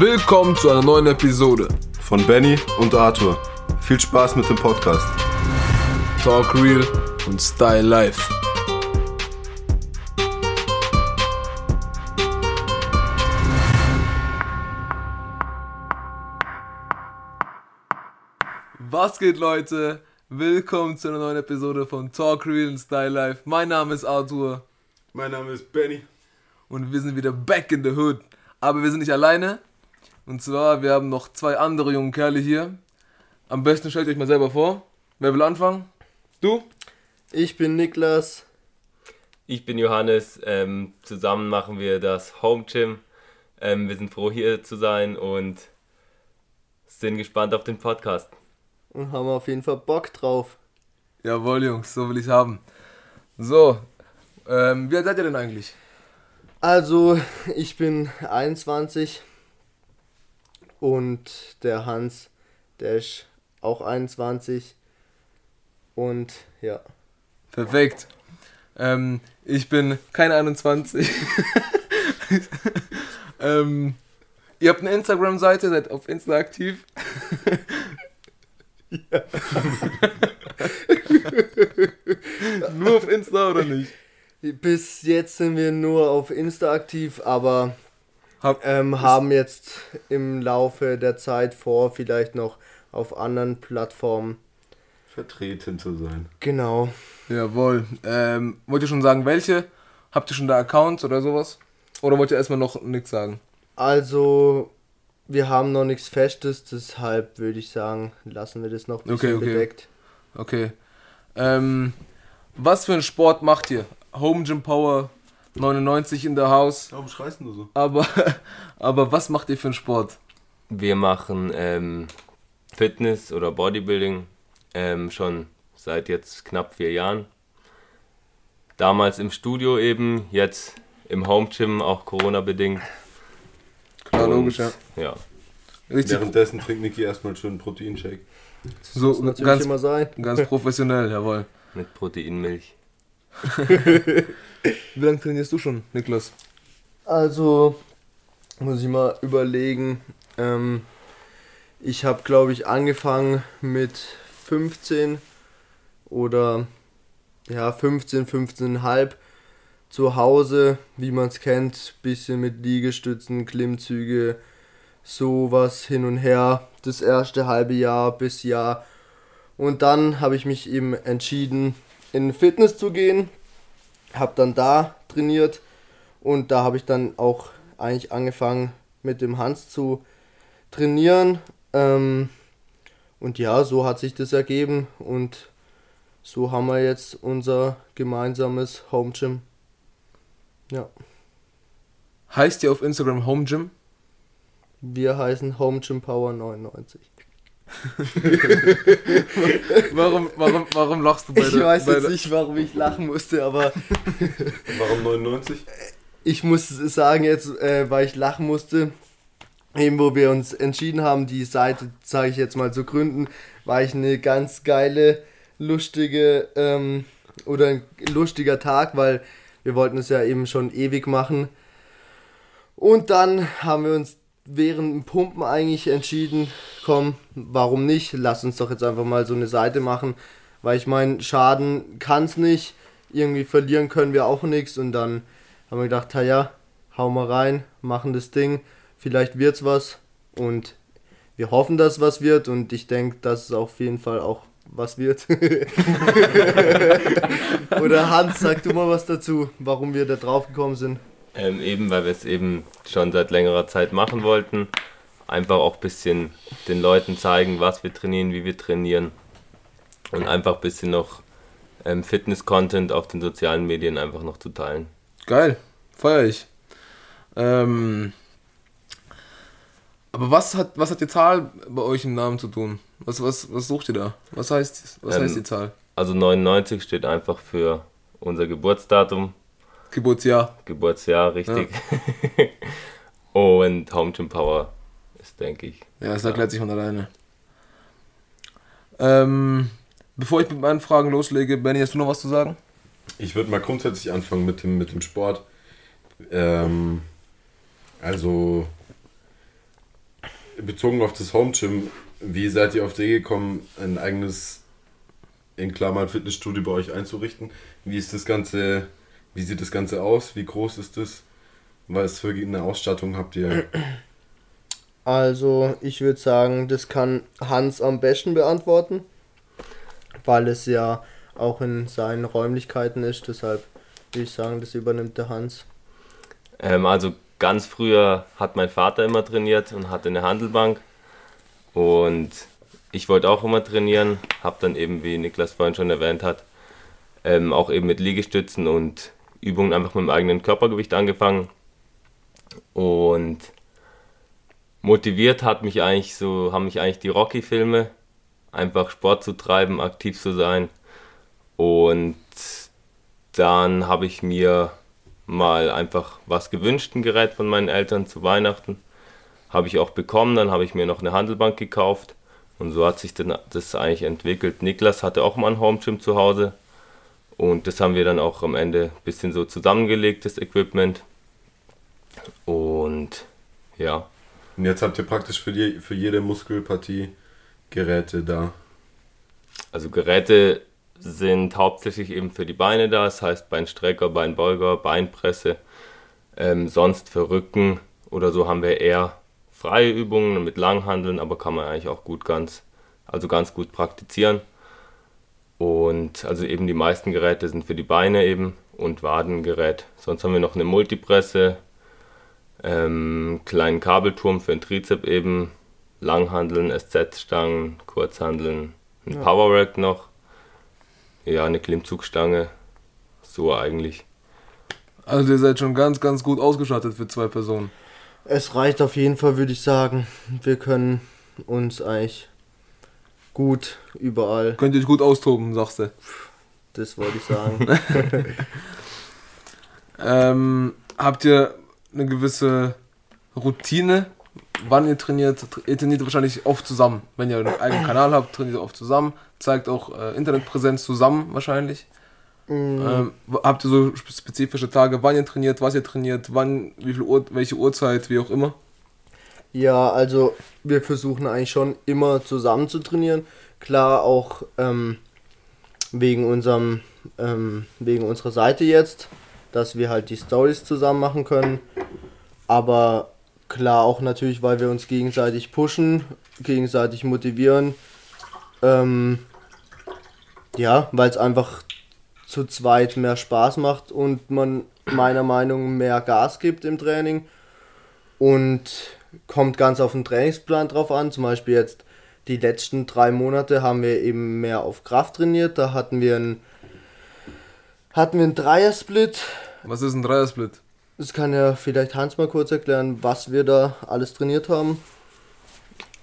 Willkommen zu einer neuen Episode von Benny und Arthur. Viel Spaß mit dem Podcast. Talk Real und Style Life. Was geht, Leute? Willkommen zu einer neuen Episode von Talk Real und Style Life. Mein Name ist Arthur. Mein Name ist Benny. Und wir sind wieder back in the hood. Aber wir sind nicht alleine. Und zwar, wir haben noch zwei andere junge Kerle hier. Am besten stellt euch mal selber vor. Wer will anfangen? Du? Ich bin Niklas. Ich bin Johannes. Ähm, zusammen machen wir das Home Gym. Ähm, wir sind froh hier zu sein und sind gespannt auf den Podcast. Und haben auf jeden Fall Bock drauf. Jawohl, Jungs, so will ich haben. So, ähm, wie alt seid ihr denn eigentlich? Also, ich bin 21 und der Hans, der ist auch 21 und ja. Perfekt. Ähm, ich bin kein 21. ähm, ihr habt eine Instagram-Seite, seid auf Insta aktiv. ja. Nur auf Insta oder nicht? Bis jetzt sind wir nur auf Insta aktiv, aber Hab, ähm, haben jetzt im Laufe der Zeit vor, vielleicht noch auf anderen Plattformen vertreten zu sein. Genau. Jawohl. Ähm, wollt ihr schon sagen, welche? Habt ihr schon da Accounts oder sowas? Oder wollt ihr erstmal noch nichts sagen? Also, wir haben noch nichts Festes, deshalb würde ich sagen, lassen wir das noch ein bisschen okay, okay. bedeckt. Okay. Ähm, was für einen Sport macht ihr? Home Gym Power 99 in der Haus. Warum schreist du so? Aber, aber was macht ihr für einen Sport? Wir machen ähm, Fitness oder Bodybuilding ähm, schon seit jetzt knapp vier Jahren. Damals im Studio eben, jetzt im Home Gym, auch Corona bedingt. Klar, Und, logisch, ja. ja. Richtig. Währenddessen trinkt Niki erstmal schön einen Proteinshake. So ganz, ganz professionell, jawohl. Mit Proteinmilch. Wie lange trainierst du schon, Niklas? Also, muss ich mal überlegen. Ähm, ich habe, glaube ich, angefangen mit 15 oder ja, 15, 15,5 zu Hause, wie man es kennt, bisschen mit Liegestützen, Klimmzüge, sowas hin und her, das erste halbe Jahr bis Jahr. Und dann habe ich mich eben entschieden, in Fitness zu gehen, habe dann da trainiert und da habe ich dann auch eigentlich angefangen mit dem Hans zu trainieren. Ähm, und ja, so hat sich das ergeben und so haben wir jetzt unser gemeinsames Home Gym. Ja. Heißt ihr auf Instagram Home Gym? Wir heißen Home Gym Power 99. warum, warum, warum lachst du bei Ich der, weiß bei jetzt nicht, warum ich lachen musste, aber. warum 99? Ich muss sagen, jetzt, äh, weil ich lachen musste, eben wo wir uns entschieden haben, die Seite, sage ich jetzt mal, zu gründen, war ich eine ganz geile, lustige ähm, oder ein lustiger Tag, weil wir wollten es ja eben schon ewig machen. Und dann haben wir uns während dem Pumpen eigentlich entschieden, komm, warum nicht? Lass uns doch jetzt einfach mal so eine Seite machen, weil ich meine, Schaden kann es nicht, irgendwie verlieren können wir auch nichts und dann haben wir gedacht, ja, hau mal rein, machen das Ding, vielleicht wird's was und wir hoffen, dass was wird und ich denke, dass es auf jeden Fall auch was wird. Oder Hans, sag du mal was dazu, warum wir da drauf gekommen sind. Ähm, eben, weil wir es eben schon seit längerer Zeit machen wollten. Einfach auch ein bisschen den Leuten zeigen, was wir trainieren, wie wir trainieren. Und einfach ein bisschen noch ähm, Fitness-Content auf den sozialen Medien einfach noch zu teilen. Geil, feier ich. Ähm, aber was hat, was hat die Zahl bei euch im Namen zu tun? Was, was, was sucht ihr da? Was heißt, was ähm, heißt die Zahl? Also 99 steht einfach für unser Geburtsdatum Geburtsjahr. Geburtsjahr, richtig. Ja. Und Home Gym Power ist, denke ich. Ja, das erklärt sich von alleine. Ähm, bevor ich mit meinen Fragen loslege, Benny, hast du noch was zu sagen? Ich würde mal grundsätzlich anfangen mit dem, mit dem Sport. Ähm, also, bezogen auf das Home Gym, wie seid ihr auf die Idee gekommen, ein eigenes, in Klammern Fitnessstudio bei euch einzurichten? Wie ist das Ganze, wie sieht das Ganze aus? Wie groß ist das? Was für eine Ausstattung habt ihr? Also, ich würde sagen, das kann Hans am besten beantworten, weil es ja auch in seinen Räumlichkeiten ist. Deshalb würde ich sagen, das übernimmt der Hans. Ähm, also ganz früher hat mein Vater immer trainiert und hatte eine Handelbank. Und ich wollte auch immer trainieren, habe dann eben, wie Niklas vorhin schon erwähnt hat, ähm, auch eben mit Liegestützen und Übungen einfach mit dem eigenen Körpergewicht angefangen. Und motiviert hat mich eigentlich so, haben mich eigentlich die Rocky-Filme, einfach Sport zu treiben, aktiv zu sein. Und dann habe ich mir mal einfach was gewünscht, ein Gerät von meinen Eltern zu Weihnachten. Habe ich auch bekommen, dann habe ich mir noch eine Handelbank gekauft und so hat sich das eigentlich entwickelt. Niklas hatte auch mal ein Home Gym zu Hause und das haben wir dann auch am Ende ein bisschen so zusammengelegt, das Equipment. Und ja. Und jetzt habt ihr praktisch für, die, für jede Muskelpartie Geräte da. Also Geräte sind hauptsächlich eben für die Beine da, das heißt Beinstrecker, Beinbeuger, Beinpresse. Ähm, sonst für Rücken oder so haben wir eher freie Übungen mit Langhandeln, aber kann man eigentlich auch gut ganz, also ganz gut praktizieren. Und also eben die meisten Geräte sind für die Beine eben und Wadengerät. Sonst haben wir noch eine Multipresse, ähm, kleinen Kabelturm für den Trizep eben, Langhandeln, SZ-Stangen, Kurzhandeln, ein ja. Power Rack noch ja, eine Klimmzugstange. So eigentlich. Also ihr seid schon ganz, ganz gut ausgestattet für zwei Personen. Es reicht auf jeden Fall, würde ich sagen. Wir können uns eigentlich gut überall. Könnt ihr euch gut austoben, sagst du. Das wollte ich sagen. ähm, habt ihr eine gewisse Routine, wann ihr trainiert? Ihr trainiert wahrscheinlich oft zusammen. Wenn ihr einen eigenen Kanal habt, trainiert ihr oft zusammen zeigt auch äh, Internetpräsenz zusammen wahrscheinlich. Mhm. Ähm, habt ihr so spezifische Tage, wann ihr trainiert, was ihr trainiert, wann, wie viel Uhr, welche Uhrzeit, wie auch immer? Ja, also wir versuchen eigentlich schon immer zusammen zu trainieren. Klar auch ähm, wegen unserem ähm, wegen unserer Seite jetzt, dass wir halt die Stories zusammen machen können. Aber klar auch natürlich, weil wir uns gegenseitig pushen, gegenseitig motivieren. Ähm, ja, weil es einfach zu zweit mehr Spaß macht und man meiner Meinung nach mehr Gas gibt im Training. Und kommt ganz auf den Trainingsplan drauf an. Zum Beispiel jetzt die letzten drei Monate haben wir eben mehr auf Kraft trainiert. Da hatten wir einen, hatten wir einen Dreiersplit. Was ist ein Dreiersplit? Das kann ja vielleicht Hans mal kurz erklären, was wir da alles trainiert haben.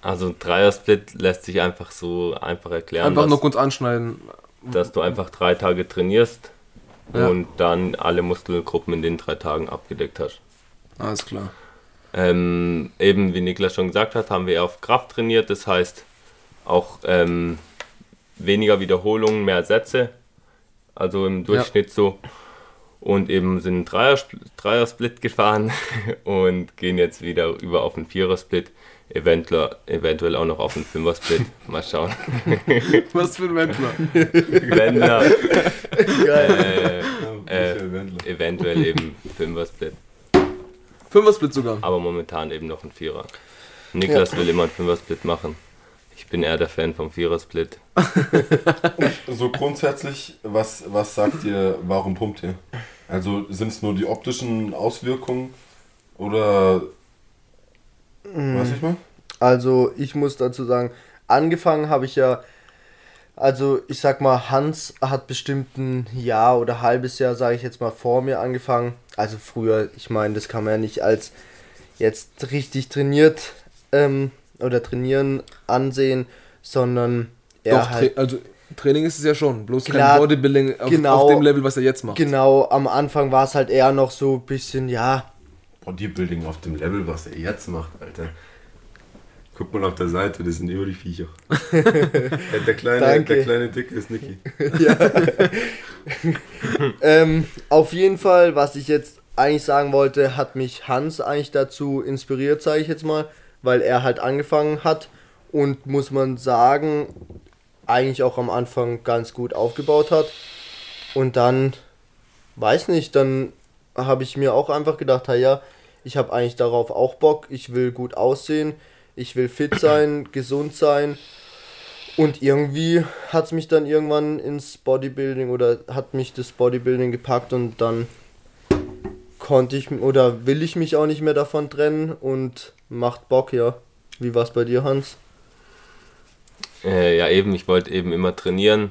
Also ein Dreiersplit lässt sich einfach so einfach erklären. Einfach nur kurz anschneiden dass du einfach drei Tage trainierst ja. und dann alle Muskelgruppen in den drei Tagen abgedeckt hast. Alles klar. Ähm, eben wie Niklas schon gesagt hat, haben wir auf Kraft trainiert, das heißt auch ähm, weniger Wiederholungen, mehr Sätze, also im Durchschnitt ja. so. Und eben sind einen Dreier-Split gefahren und gehen jetzt wieder über auf einen Vierer-Split eventuell, eventuell auch noch auf einen Fünfer-Split. Mal schauen. Was für ein Wendler? Wendler. Geil. Äh, äh, eventuell eben Fünfer-Split. Fünfer-Split sogar? Aber momentan eben noch ein Vierer. Niklas ja. will immer einen Fünfer-Split machen. Ich bin eher der Fan vom Vierer-Split. so grundsätzlich, was, was sagt ihr, warum pumpt ihr? Also sind es nur die optischen Auswirkungen oder was ich mal? Also ich muss dazu sagen, angefangen habe ich ja, also ich sag mal, Hans hat bestimmt ein Jahr oder halbes Jahr, sage ich jetzt mal, vor mir angefangen. Also früher, ich meine, das kann man ja nicht als jetzt richtig trainiert ähm, oder trainieren ansehen, sondern er Doch, halt, also Training ist es ja schon, bloß klar, kein Bodybuilding auf, genau, auf dem Level, was er jetzt macht. Genau, am Anfang war es halt eher noch so ein bisschen, ja, Bodybuilding auf dem Level, was er jetzt macht, Alter. Guck mal auf der Seite, das sind über die Viecher. der, kleine, der kleine Dicke ist Niki. ähm, auf jeden Fall, was ich jetzt eigentlich sagen wollte, hat mich Hans eigentlich dazu inspiriert, sage ich jetzt mal, weil er halt angefangen hat und muss man sagen, eigentlich auch am Anfang ganz gut aufgebaut hat. Und dann, weiß nicht, dann habe ich mir auch einfach gedacht, ja, ich habe eigentlich darauf auch Bock, ich will gut aussehen, ich will fit sein, gesund sein. Und irgendwie hat es mich dann irgendwann ins Bodybuilding oder hat mich das Bodybuilding gepackt und dann konnte ich oder will ich mich auch nicht mehr davon trennen und macht Bock, ja. Wie war es bei dir, Hans? Äh, ja, eben, ich wollte eben immer trainieren,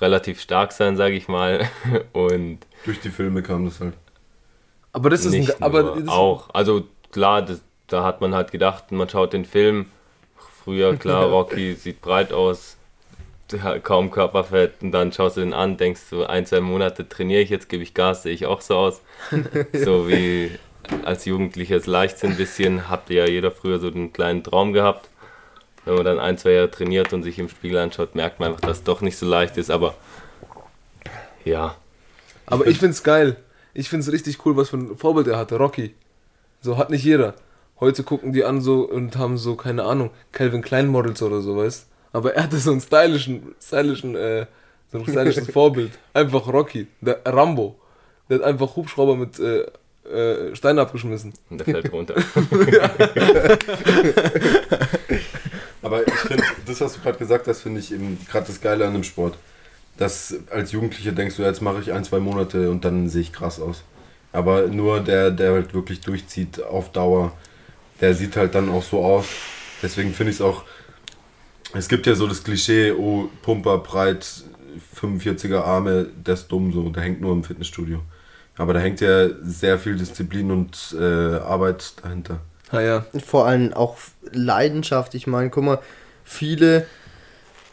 relativ stark sein, sage ich mal. Und Durch die Filme kam das halt. Aber das ist nicht ein, aber nur, das, auch, also klar, das, da hat man halt gedacht, man schaut den Film. Früher, klar, Rocky sieht breit aus, kaum Körperfett und dann schaust du den an, denkst du, ein, zwei Monate trainiere ich, jetzt gebe ich Gas, sehe ich auch so aus. so wie als Jugendliches Leichtsinn ein bisschen, hatte ja jeder früher so einen kleinen Traum gehabt. Wenn man dann ein, zwei Jahre trainiert und sich im Spiegel anschaut, merkt man einfach, dass es doch nicht so leicht ist, aber ja, aber ich find's geil. Ich find's richtig cool, was für ein Vorbild er hatte, Rocky. So hat nicht jeder. Heute gucken die an so und haben so, keine Ahnung, Calvin Klein Models oder so, weißt Aber er hatte so einen stylischen, stylischen, äh, so ein stylisches Vorbild. Einfach Rocky. Der Rambo. Der hat einfach Hubschrauber mit äh, äh, Steinen abgeschmissen. und der fällt runter. Aber ich finde, das, was du gerade gesagt hast, finde ich eben gerade das Geile an dem Sport. Dass als Jugendlicher denkst du, jetzt mache ich ein, zwei Monate und dann sehe ich krass aus. Aber nur der, der halt wirklich durchzieht auf Dauer, der sieht halt dann auch so aus. Deswegen finde ich es auch, es gibt ja so das Klischee, oh, Pumper, breit, 45er Arme, der ist dumm so, der hängt nur im Fitnessstudio. Aber da hängt ja sehr viel Disziplin und äh, Arbeit dahinter. Ah ja. vor allem auch Leidenschaft. Ich meine, guck mal, viele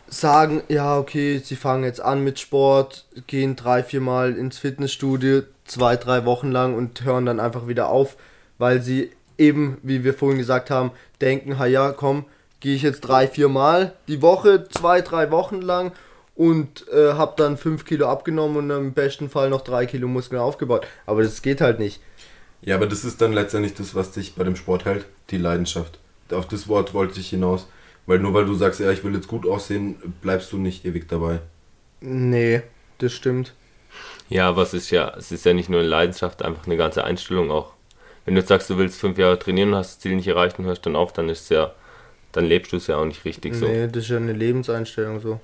sagen, ja, okay, sie fangen jetzt an mit Sport, gehen drei, vier Mal ins Fitnessstudio, zwei, drei Wochen lang und hören dann einfach wieder auf, weil sie eben, wie wir vorhin gesagt haben, denken, ha ja, komm, gehe ich jetzt drei, vier Mal die Woche, zwei, drei Wochen lang und äh, habe dann fünf Kilo abgenommen und im besten Fall noch drei Kilo Muskeln aufgebaut. Aber das geht halt nicht. Ja, aber das ist dann letztendlich das, was dich bei dem Sport hält, die Leidenschaft. Auf das Wort wollte ich hinaus. Weil nur weil du sagst, ja, ich will jetzt gut aussehen, bleibst du nicht ewig dabei. Nee, das stimmt. Ja, aber es ist ja, es ist ja nicht nur eine Leidenschaft, einfach eine ganze Einstellung auch. Wenn du jetzt sagst, du willst fünf Jahre trainieren und hast das Ziel nicht erreicht und hörst dann auf, dann ist es ja, dann lebst du es ja auch nicht richtig so. Nee, das ist ja eine Lebenseinstellung so.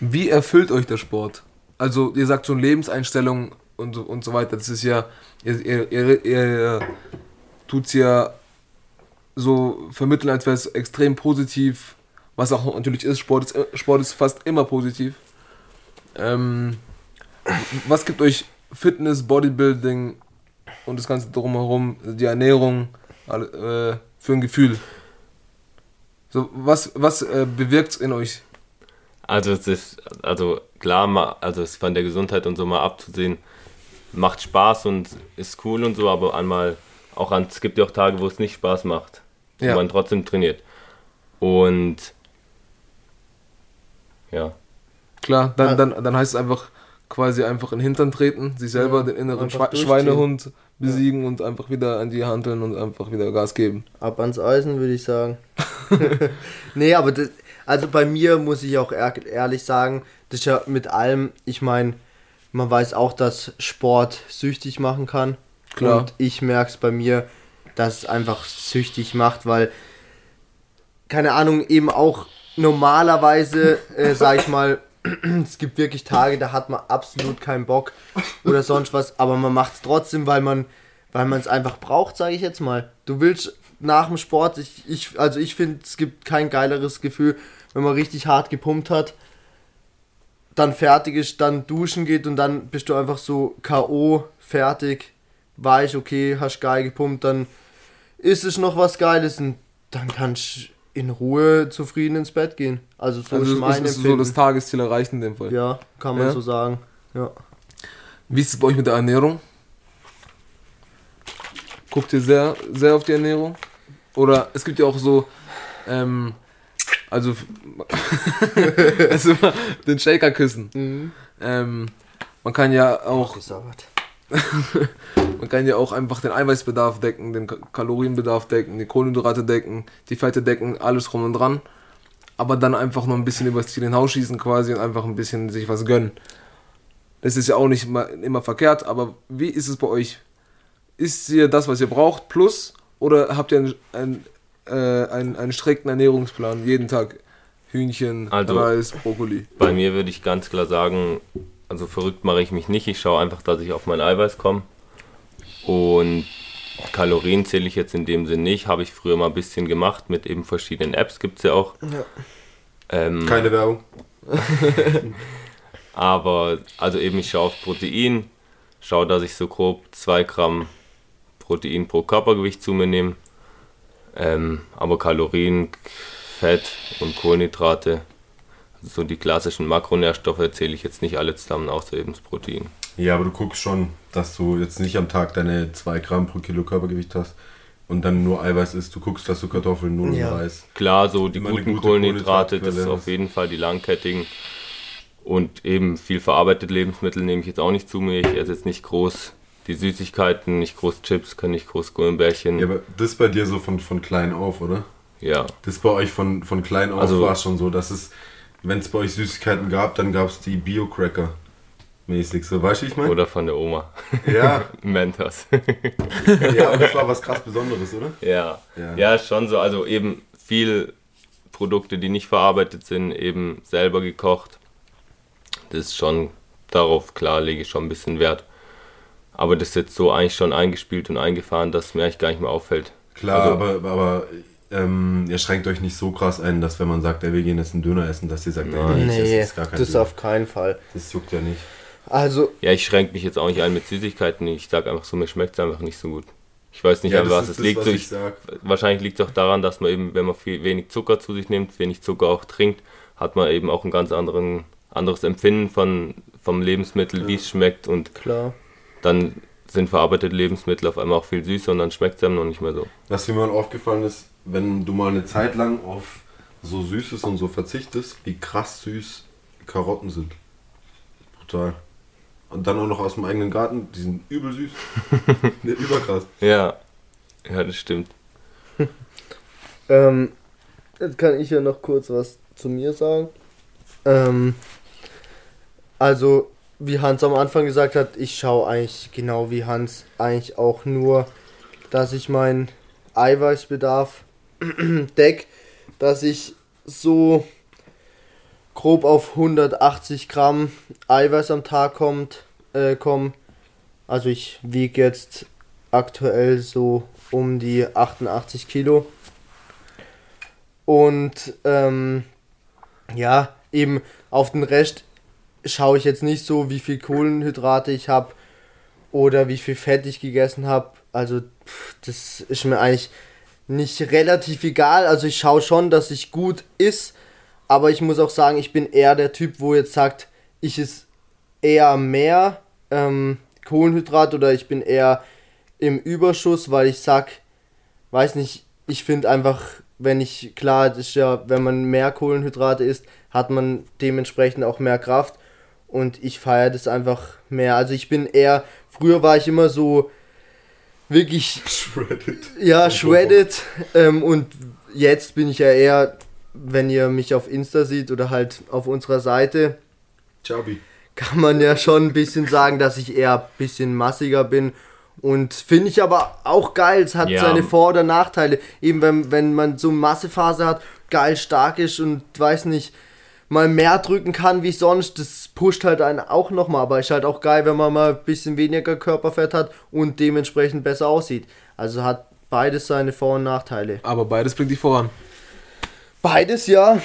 Wie erfüllt euch der Sport? Also, ihr sagt schon Lebenseinstellung und, so- und so weiter. Das ist ja, ihr, ihr, ihr, ihr tut's ja so vermitteln, als wäre es extrem positiv, was auch natürlich ist. Sport ist, Sport ist fast immer positiv. Ähm, was gibt euch Fitness, Bodybuilding und das Ganze drumherum, die Ernährung, alle, äh, für ein Gefühl? So, was was äh, bewirkt in euch? Also es ist, also klar, also es ist von der Gesundheit und so mal abzusehen, macht Spaß und ist cool und so, aber einmal auch an, es gibt ja auch Tage, wo es nicht Spaß macht, wo Ja. man trotzdem trainiert. Und ja, Klar, dann, dann, dann heißt es einfach quasi einfach in den Hintern treten, sich selber Ja, den inneren Schwe durchziehen. Schweinehund besiegen und einfach wieder an die Hanteln und einfach wieder Gas geben. Ab ans Eisen, würde ich sagen. nee, aber das, also bei mir muss ich auch ehr- ehrlich sagen, das ist ja mit allem, ich meine, man weiß auch, dass Sport süchtig machen kann. Klar. Und ich merke es bei mir, dass es einfach süchtig macht, weil, keine Ahnung, eben auch normalerweise, äh, sag ich mal, es gibt wirklich Tage, da hat man absolut keinen Bock oder sonst was, aber man macht es trotzdem, weil man weil man es einfach braucht, sage ich jetzt mal. Du willst nach dem Sport, ich, ich also ich finde, es gibt kein geileres Gefühl, wenn man richtig hart gepumpt hat, dann fertig ist, dann duschen geht und dann bist du einfach so KO, fertig, weich, okay, hast geil gepumpt, dann ist es noch was Geiles und dann kannst du in Ruhe zufrieden ins Bett gehen. Also so Also ist mein ist, so das Tagesziel erreicht in dem Fall. ja, kann man Ja? so sagen. Ja. Wie ist es bei euch mit der Ernährung? Guckt ihr sehr, sehr auf die Ernährung? Oder es gibt ja auch so, ähm, also, also den Shaker küssen. Mhm. Ähm, man kann ja auch Gesabbert. man kann ja auch einfach den Eiweißbedarf decken, den Ka- Kalorienbedarf decken, die Kohlenhydrate decken, die Fette decken, alles drum und dran. Aber dann einfach noch ein bisschen übers Ziel hinausschießen quasi und einfach ein bisschen sich was gönnen. Das ist ja auch nicht immer, immer verkehrt, aber wie ist es bei euch? Ist ihr das, was ihr braucht, plus oder habt ihr einen, einen, äh, einen, einen strikten Ernährungsplan jeden Tag? Hühnchen, Also- Reis, Brokkoli. Bei mir würde ich ganz klar sagen, also verrückt mache ich mich nicht. Ich schaue einfach, dass ich auf mein Eiweiß komme. Und Kalorien zähle ich jetzt in dem Sinn nicht. Habe ich früher mal ein bisschen gemacht mit eben verschiedenen Apps, gibt es ja auch. Ja. Ähm, Keine Werbung. aber also eben ich schaue auf Protein, schaue, dass ich so grob 2 Gramm Protein pro Körpergewicht zu mir nehme. Ähm, aber Kalorien, Fett und Kohlenhydrate, so die klassischen Makronährstoffe zähle ich jetzt nicht alle zusammen, außer eben das Protein. Ja, aber du guckst schon, dass du jetzt nicht am Tag deine 2 Gramm pro Kilo Körpergewicht hast und dann nur Eiweiß isst. Du guckst, dass du Kartoffeln, Nudeln, Ja. Reis. Klar, so die guten gute Kohlenhydrate, das ist auf jeden Fall die langkettigen. Und eben viel verarbeitete Lebensmittel nehme ich jetzt auch nicht zu mir. Ich esse jetzt nicht groß die Süßigkeiten, nicht groß Chips, kann nicht groß Gummibärchen. Ja, aber das ist bei dir so von, von klein auf, oder? ja. Das ist bei euch von, von klein auf Also- war es schon so, dass es, wenn es bei euch Süßigkeiten gab, dann gab es die Bio-Cracker mäßig. So, weißt du, ich meine? Oder von der Oma. Ja, Mentos. ja, aber das war was krass Besonderes, oder? ja. Ja. ja. schon so. Also eben viel Produkte, die nicht verarbeitet sind, eben selber gekocht. Das ist schon, darauf klar lege ich schon ein bisschen Wert. Aber das ist jetzt so eigentlich schon eingespielt und eingefahren, dass mir eigentlich gar nicht mehr auffällt. Klar, Also- aber, aber ähm, ihr schränkt euch nicht so krass ein, dass wenn man sagt, ey, wir gehen jetzt einen Döner essen, dass ihr sagt, Nein. nee, jetzt gar keinen das Döner. auf keinen Fall. Das juckt ja nicht. Also, Ja, ich schränke mich jetzt auch nicht ein mit Süßigkeiten. Ich sage einfach so, mir schmeckt es einfach nicht so gut. Ich weiß nicht, ja, an was ist es das, liegt. was ich wahrscheinlich liegt es auch daran, dass man eben, wenn man viel, wenig Zucker zu sich nimmt, wenig Zucker auch trinkt, hat man eben auch ein ganz anderen, anderes Empfinden von, vom Lebensmittel, wie es schmeckt. Und klar. dann sind verarbeitete Lebensmittel auf einmal auch viel süßer und dann schmeckt es einem noch nicht mehr so. Was mir mal aufgefallen ist, wenn du mal eine Zeit lang auf so Süßes und so verzichtest, wie krass süß Karotten sind. Brutal. Und dann auch noch aus dem eigenen Garten, die sind übel süß. ne, überkrass. Ja, ja, das stimmt. Ähm, jetzt kann ich ja noch kurz was zu mir sagen. Ähm, also, wie Hans am Anfang gesagt hat, ich schaue eigentlich genau wie Hans eigentlich auch nur, dass ich meinen Eiweißbedarf deck, dass ich so grob auf 180 Gramm Eiweiß am Tag kommt, äh, komm. Also ich wiege jetzt aktuell so um die 88 Kilo. Und ähm, ja, eben auf den Rest schaue ich jetzt nicht so, wie viel Kohlenhydrate ich habe oder wie viel Fett ich gegessen habe. Also pff, das ist mir eigentlich nicht relativ egal. Also ich schaue schon, dass ich gut ist, aber ich muss auch sagen, ich bin eher der Typ, wo jetzt sagt, ich ist eher mehr ähm, Kohlenhydrat oder ich bin eher im Überschuss, weil ich sag, weiß nicht, ich finde einfach, wenn ich, klar, das ist ja, wenn man mehr Kohlenhydrate isst, hat man dementsprechend auch mehr Kraft und ich feiere das einfach mehr. Also ich bin eher, früher war ich immer so wirklich Shredded. ja, shredded. Ähm, und jetzt bin ich ja eher, wenn ihr mich auf Insta sieht oder halt auf unserer Seite, Chubby. kann man ja schon ein bisschen sagen, dass ich eher ein bisschen massiger bin. Und finde ich aber auch geil. Es hat Ja. seine Vor- oder Nachteile. Eben wenn, wenn man so eine Massephase hat, geil stark ist und weiß nicht, mal mehr drücken kann wie sonst, das pusht halt einen auch nochmal. Aber ist halt auch geil, wenn man mal ein bisschen weniger Körperfett hat und dementsprechend besser aussieht. Also hat beides seine Vor- und Nachteile. Aber beides bringt dich voran. Beides ja.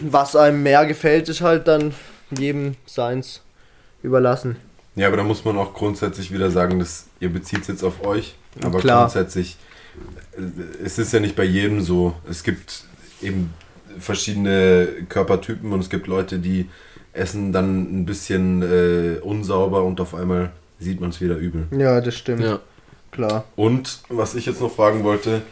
Was einem mehr gefällt, ist halt dann jedem seins überlassen. Ja, aber da muss man auch grundsätzlich wieder sagen, dass ihr bezieht es jetzt auf euch. Aber Klar. grundsätzlich, äh, es ist ja nicht bei jedem so. Es gibt eben verschiedene Körpertypen und es gibt Leute, die essen dann ein bisschen äh, unsauber und auf einmal sieht man es wieder übel. Ja, das stimmt. Ja. Klar. Und was ich jetzt noch fragen wollte,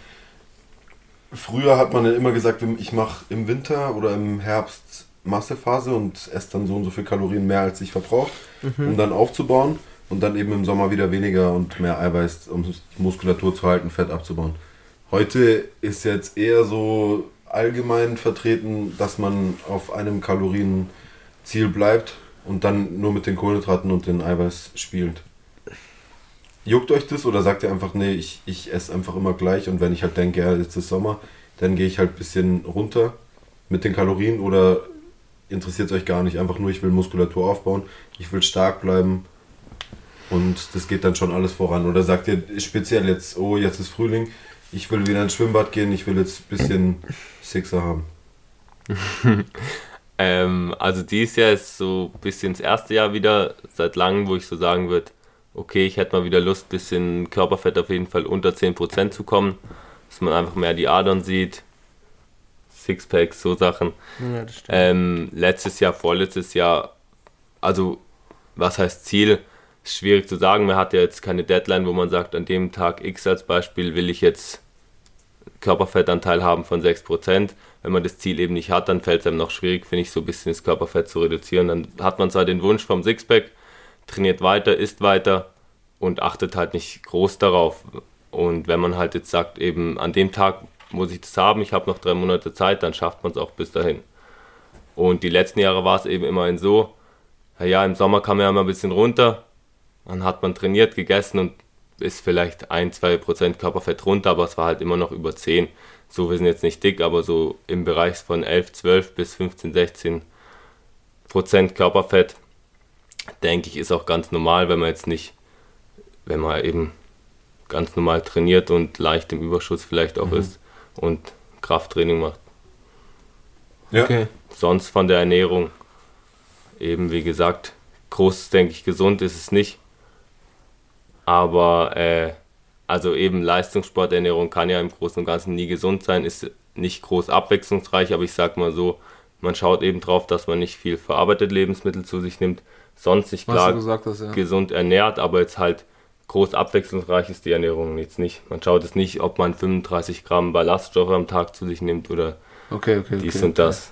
früher hat man ja immer gesagt, ich mache im Winter oder im Herbst Massephase und esse dann so und so viel Kalorien mehr, als ich verbrauche, um dann aufzubauen. und dann eben im Sommer wieder weniger und mehr Eiweiß, um Muskulatur zu halten, Fett abzubauen. Heute ist jetzt eher so allgemein vertreten, dass man auf einem Kalorienziel bleibt und dann nur mit den Kohlenhydraten und den Eiweiß spielt. Juckt euch das oder sagt ihr einfach, nee, ich, ich esse einfach immer gleich und wenn ich halt denke, ja, jetzt ist Sommer, dann gehe ich halt ein bisschen runter mit den Kalorien oder interessiert es euch gar nicht, einfach nur, ich will Muskulatur aufbauen, ich will stark bleiben und das geht dann schon alles voran. Oder sagt ihr speziell jetzt, oh, jetzt ist Frühling, ich will wieder ins Schwimmbad gehen, ich will jetzt ein bisschen Sixer haben. ähm, also dieses Jahr ist so ein bisschen das erste Jahr wieder seit langem, wo ich so sagen würde, okay, ich hätte mal wieder Lust, ein bisschen Körperfett auf jeden Fall unter 10% zu kommen, dass man einfach mehr die Adern sieht, Sixpacks, so Sachen. Ja, ähm, letztes Jahr, vorletztes Jahr, also was heißt Ziel? Schwierig zu sagen. Man hat ja jetzt keine Deadline, wo man sagt, an dem Tag X als Beispiel will ich jetzt Körperfettanteil haben von 6%. Wenn man das Ziel eben nicht hat, dann fällt es einem noch schwierig, finde ich, so ein bisschen das Körperfett zu reduzieren. Dann hat man zwar den Wunsch vom Sixpack, trainiert weiter, isst weiter und achtet halt nicht groß darauf. Und wenn man halt jetzt sagt, eben an dem Tag muss ich das haben, ich habe noch drei Monate Zeit, dann schafft man es auch bis dahin. Und die letzten Jahre war es eben immerhin so, ja, im Sommer kam ja mal ein bisschen runter, dann hat man trainiert, gegessen und ist vielleicht ein, zwei Prozent Körperfett runter, aber es war halt immer noch über 10. So, wir sind jetzt nicht dick, aber so im Bereich von 11, 12 bis 15, 16 Prozent Körperfett, denke ich, ist auch ganz normal, wenn man jetzt nicht, wenn man eben ganz normal trainiert und leicht im Überschuss vielleicht auch mhm. ist und Krafttraining macht. Ja. Okay. Sonst von der Ernährung, eben wie gesagt, groß, denke ich, gesund ist es nicht. Aber äh, also eben Leistungssporternährung kann ja im Großen und Ganzen nie gesund sein, ist nicht groß abwechslungsreich, aber ich sag mal so, man schaut eben drauf, dass man nicht viel verarbeitete Lebensmittel zu sich nimmt, sonst sich klar hast, ja. gesund ernährt, aber jetzt halt groß abwechslungsreich ist die Ernährung jetzt nicht. Man schaut es nicht, ob man 35 Gramm Ballaststoffe am Tag zu sich nimmt oder okay, okay, dies okay, und das.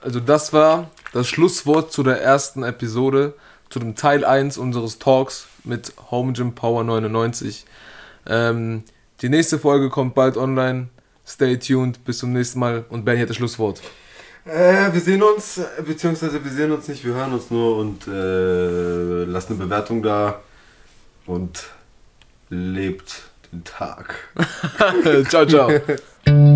Also das war das Schlusswort zu der ersten Episode, zu dem Teil 1 unseres Talks mit Home Gym Power 99. Ähm, die nächste Folge kommt bald online. Stay tuned, bis zum nächsten Mal und Benny hat das Schlusswort. Äh, wir sehen uns, beziehungsweise wir sehen uns nicht, wir hören uns nur und äh, lasst eine Bewertung da und lebt den Tag. ciao, ciao.